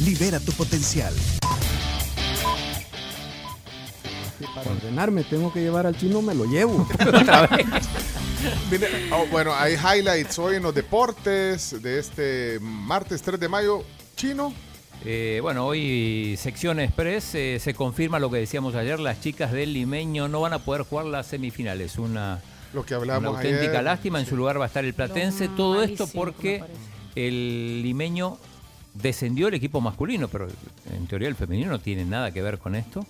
Libera tu potencial. Para ordenarme tengo que llevar al chino, me lo llevo. Mire, oh, bueno, hay highlights hoy en los deportes de este martes 3 de mayo. Chino, Eh, bueno, hoy sección express eh, se confirma lo que decíamos ayer, las chicas del limeño no van a poder jugar las semifinales, una, lo que una hablamos auténtica ayer. lástima, en su lugar va a estar el platense, Lo todo esto porque el limeño descendió el equipo masculino, pero en teoría el femenino no tiene nada que ver con esto.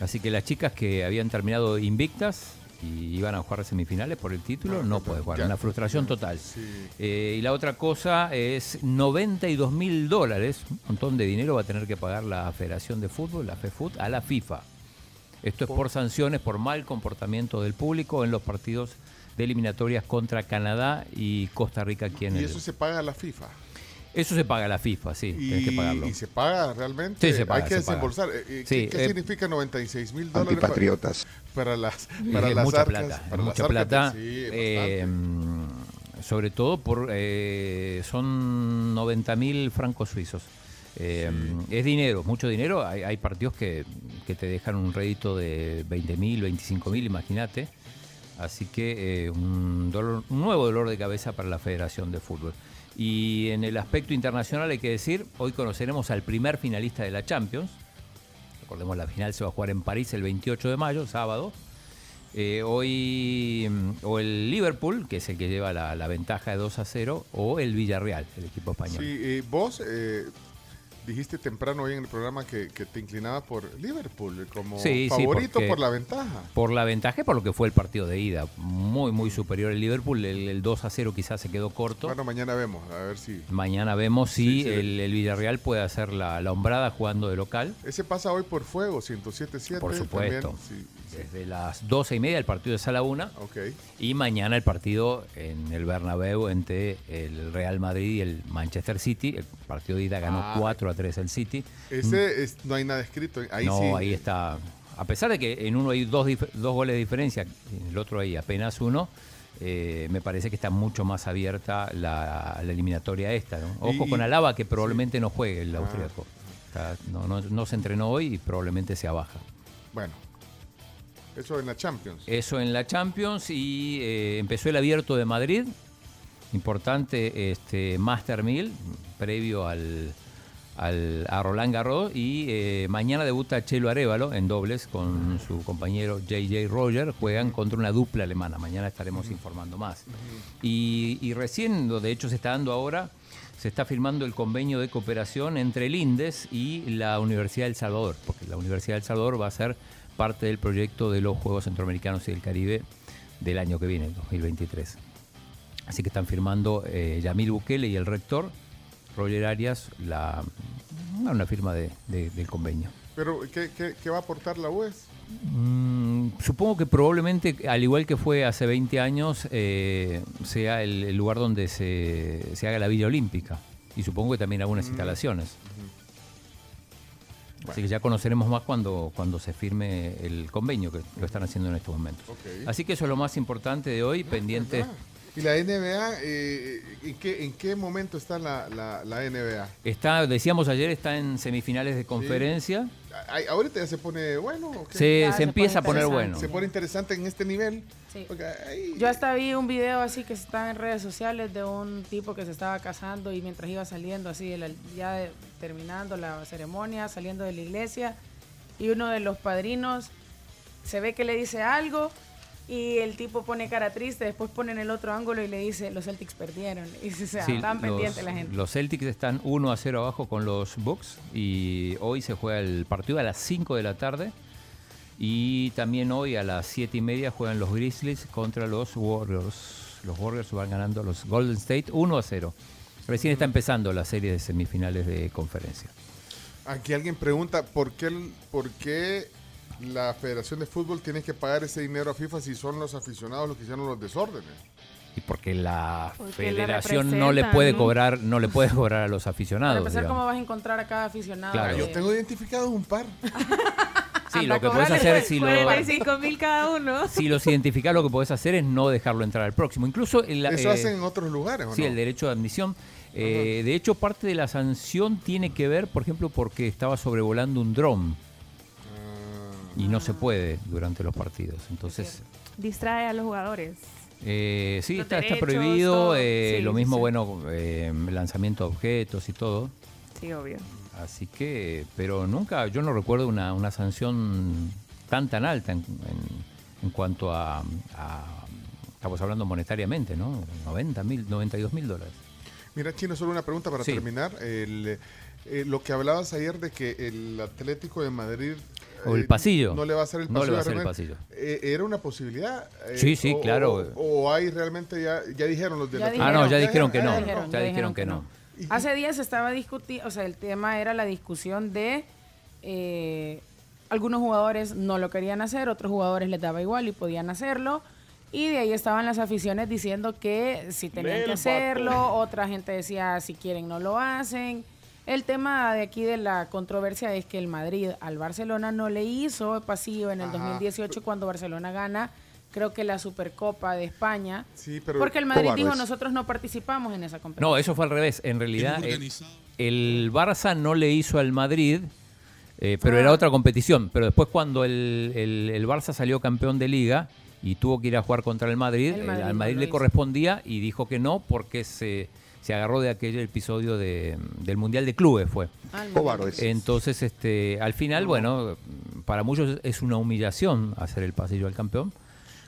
Así que las chicas que habían terminado invictas y iban a jugar semifinales por el título, no, pueden jugar. ya. Una frustración total. Sí. Eh, y la otra cosa es 92 mil dólares, un montón de dinero va a tener que pagar la Federación de Fútbol, la FEFUT, a la FIFA. Esto es por sanciones, por mal comportamiento del público en los partidos de eliminatorias contra Canadá y Costa Rica aquí en Y el... eso se paga a la FIFA. Eso se paga la FIFA, sí, tienes que pagarlo. Y, y se paga realmente. Sí, se paga, Hay que desembolsar. Eh, eh, Sí, ¿Qué, qué eh, significa 96 mil dólares? Antipatriotas. Para, para las, Es para que las mucha arcas, plata, es para las mucha arcas plata. sí, eh, sobre todo por eh, son 90 mil francos suizos. Eh, Es dinero, mucho dinero. Hay, hay partidos que, que te dejan un rédito de 20 mil, 25 mil, imagínate. Así que eh, un, nuevo dolor de cabeza para la Federación de Fútbol. Y en el aspecto internacional hay que decir, hoy conoceremos al primer finalista de la Champions. Recordemos, la final se va a jugar en París el 28 de mayo, sábado. Eh, hoy mm, o el Liverpool, que es el que lleva la, ventaja de 2 a 0, o el Villarreal, el equipo español. Sí, eh, vos dijiste temprano hoy en el programa que, que te inclinabas por Liverpool como Sí, favorito por la ventaja. Por la ventaja y por lo que fue el partido de ida. Muy, muy superior el Liverpool. El, el 2 a 0 quizás se quedó corto. Bueno, mañana vemos, a ver si. Mañana vemos si Sí, el, el Villarreal puede hacer la, la hombrada jugando de local. Ese pasa hoy por fuego, 107.7. Por supuesto. también. Desde las 12 y media el partido de Sala 1. Ok. Y mañana el partido en el Bernabéu entre el Real Madrid y el Manchester City. El partido de ida ganó Ah. 4 a 3 el City. Ese es- no hay nada escrito. Ahí no, sí. ahí está. A pesar de que en uno hay dos, dos goles de diferencia, en el otro hay apenas uno, eh, me parece que está mucho más abierta la, la eliminatoria esta. ¿no? Ojo Y- con Alaba, que probablemente no juegue el Ah. austríaco. No- no se entrenó hoy y probablemente sea baja. Bueno, eso en la Champions. Eso en la Champions y eh, empezó el abierto de Madrid. Importante este Master 1000, previo al, al- a Roland Garros. Y eh, mañana debuta Chelo Arevalo en dobles con su compañero JJ Roger. Juegan contra una dupla alemana. Mañana estaremos informando más. Y, y recién, de hecho se está dando ahora, se está firmando el convenio de cooperación entre el INDES y la Universidad del Salvador, porque la Universidad del Salvador va a ser parte del proyecto de los Juegos Centroamericanos y del Caribe del año que viene, 2023. Así que están firmando eh, Yamil Bukele y el rector, Roger Arias, la, una firma de- de- del convenio. Pero, ¿qué, qué, qué va a aportar la UES? Mm, supongo que probablemente, al igual que fue hace 20 años, eh, sea el, el lugar donde se, se haga la Villa Olímpica. Y supongo que también algunas instalaciones. Así que ya conoceremos más cuando, cuando se firme el convenio, que lo están haciendo en estos momentos. Así que eso es lo más importante de hoy, pendiente. ¿Verdad? ¿Y la NBA? eh, ¿en, qué, ¿En qué momento está la, la, la NBA? Está, decíamos ayer, está en semifinales de conferencia. Ay, ¿Ahorita ya se pone bueno? o qué? Se, Ya se se empieza a pone poner bueno. ¿Se pone interesante en este nivel? Sí. Ahí- Yo hasta vi un video así que está en redes sociales de un tipo que se estaba casando y mientras iba saliendo así, de la- ya de- terminando la ceremonia, saliendo de la iglesia, y uno de los padrinos se ve que le dice algo y el tipo pone cara triste, después pone en el otro ángulo y le dice, los Celtics perdieron. Y se sea, Sí, tan los- pendiente la gente. Los Celtics están 1 a 0 abajo con los Bucks y hoy se juega el partido a las 5 de la tarde y también hoy a las 7 y media juegan los Grizzlies contra los Warriors. Los Warriors van ganando a los Golden State 1 a 0. Recién está empezando la serie de semifinales de conferencia. Aquí alguien pregunta por qué, por qué la Federación de Fútbol tiene que pagar ese dinero a FIFA si son los aficionados los que hicieron los desórdenes. Y porque la Porque la federación no le puede cobrar, no le puede cobrar a los Para aficionados. empezar, digamos. ¿cómo vas a encontrar a cada aficionado? Claro. Yo tengo identificados un par. Sí, Anda lo que cobrarle hacer si lo, 45 mil cada uno. si los identificas, lo que puedes hacer es no dejarlo entrar al próximo. Incluso el, Eso eh, hacen en otros lugares, ¿o Sí, no? el derecho de admisión. Eh, de hecho, parte de la sanción tiene que ver, por ejemplo, porque estaba sobrevolando un dron Ah, y no se puede durante los partidos. Entonces, Distrae a los jugadores. eh, sí, está, prohibido. eh, Sí, lo mismo, sí. bueno, eh, lanzamiento de objetos y todo. Sí, obvio. Así que, pero nunca, yo no recuerdo una, una sanción tan tan alta en, en- en cuanto a, a- estamos hablando monetariamente, ¿no? 90 mil, 92 mil dólares. Mira, Chino, solo una pregunta para Sí. terminar. El, eh, lo que hablabas ayer de que el Atlético de Madrid... O el eh, pasillo. No le va a hacer el No pasillo. le va a hacer el realmente. pasillo. Eh, ¿Era una posibilidad? Eh, Sí, sí, o- claro. O, o hay realmente ya, ya dijeron los de Ya la Ah, no, ya dijeron que no. ya dijeron, Ya ya dijeron que no. Hace días se estaba discutiendo, o sea, el tema era la discusión de eh, algunos jugadores no lo querían hacer, otros jugadores les daba igual y podían hacerlo. Y de ahí estaban las aficiones diciendo que si tenían que hacerlo, otra gente decía si quieren no lo hacen. El tema de aquí de la controversia es que el Madrid al Barcelona no le hizo pasillo en el Ajá. 2018 cuando Barcelona gana, creo que la Supercopa de España. Sí, pero... Porque el Madrid dijo, nosotros no participamos en esa competición. No, eso fue al revés. En realidad, el, el Barça no le hizo al Madrid, eh, pero Ah. era otra competición. Pero después cuando el, el- el Barça salió campeón de liga y tuvo que ir a jugar contra el Madrid, El eh, Madrid al Madrid le hizo. correspondía y dijo que no porque se, se agarró de aquel episodio de- del Mundial de Clubes fue. Ah. Entonces, este, al final, bueno, para muchos es una humillación hacer el pasillo al campeón.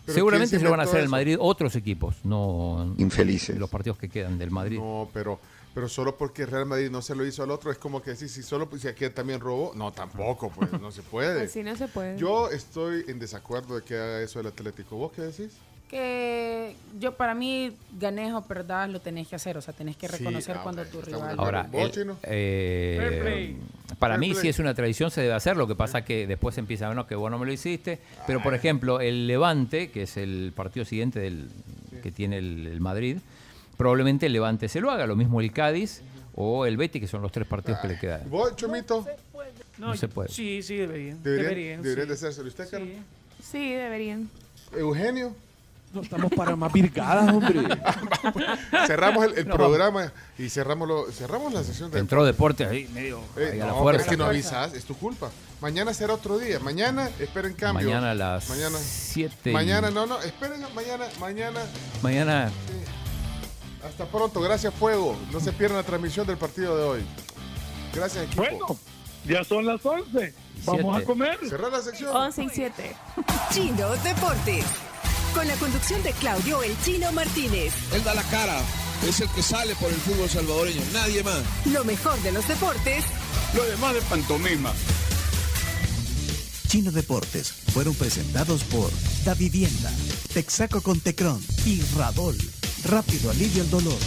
Seguramente ¿quién se lo van a hacer al? Madrid otros equipos, no Infelices. los partidos que quedan del Madrid. No, pero, pero solo porque Real Madrid no se lo hizo al otro, es como que decir, si solo pues, si aquí también robó, no, tampoco, pues no se puede. Así no se puede. Yo estoy en desacuerdo de que haga eso el Atlético. ¿Vos qué decís? Que yo para mí, ganes o perdás, lo tenés que hacer. O sea, tenés que Sí, reconocer ah, cuando tu rival... Ahora, ¿Vos, el- Chino? eh, para Fair mí play. si es una tradición se debe hacer, lo que pasa que después empieza, bueno, que vos no me lo hiciste, pero por ejemplo, el Levante, que es el partido siguiente del que tiene el, el Madrid, probablemente el Levante se lo haga, lo mismo el Cádiz o el Betis, que son los tres partidos que le quedan. ¿Vos, Chomito? No se puede. Sí, sí, deberían. Deberían, Deberían, deberían sí. de hacérselo. ¿Usted, Carlos? Sí, deberían. Eugenio. No estamos para más virgadas, hombre. Cerramos el, el No, programa y cerramos, lo, cerramos la sesión de Entró deporte ahí medio Eh, ahí a la fuerza. es que no avisas, es tu culpa. Mañana será otro día. Mañana, esperen cambio. Mañana a las Mañana. 7 y- Mañana, no, no, esperen mañana, mañana. Mañana Hasta pronto, gracias Fuego. No se pierdan la transmisión del partido de hoy. Gracias equipo. Bueno, ya son las 11. Vamos Siete. a comer. Cerrar la sección. 11 y 7. Chino Deportes. Con la conducción de Claudio El Chino Martínez. Él da la cara, es el que sale por el fútbol salvadoreño, nadie más. Lo mejor de los deportes Lo demás de pantomima. Chino Deportes fueron presentados por Da Vivienda, Texaco con Tecron y Radol. Rápido alivio el dolor.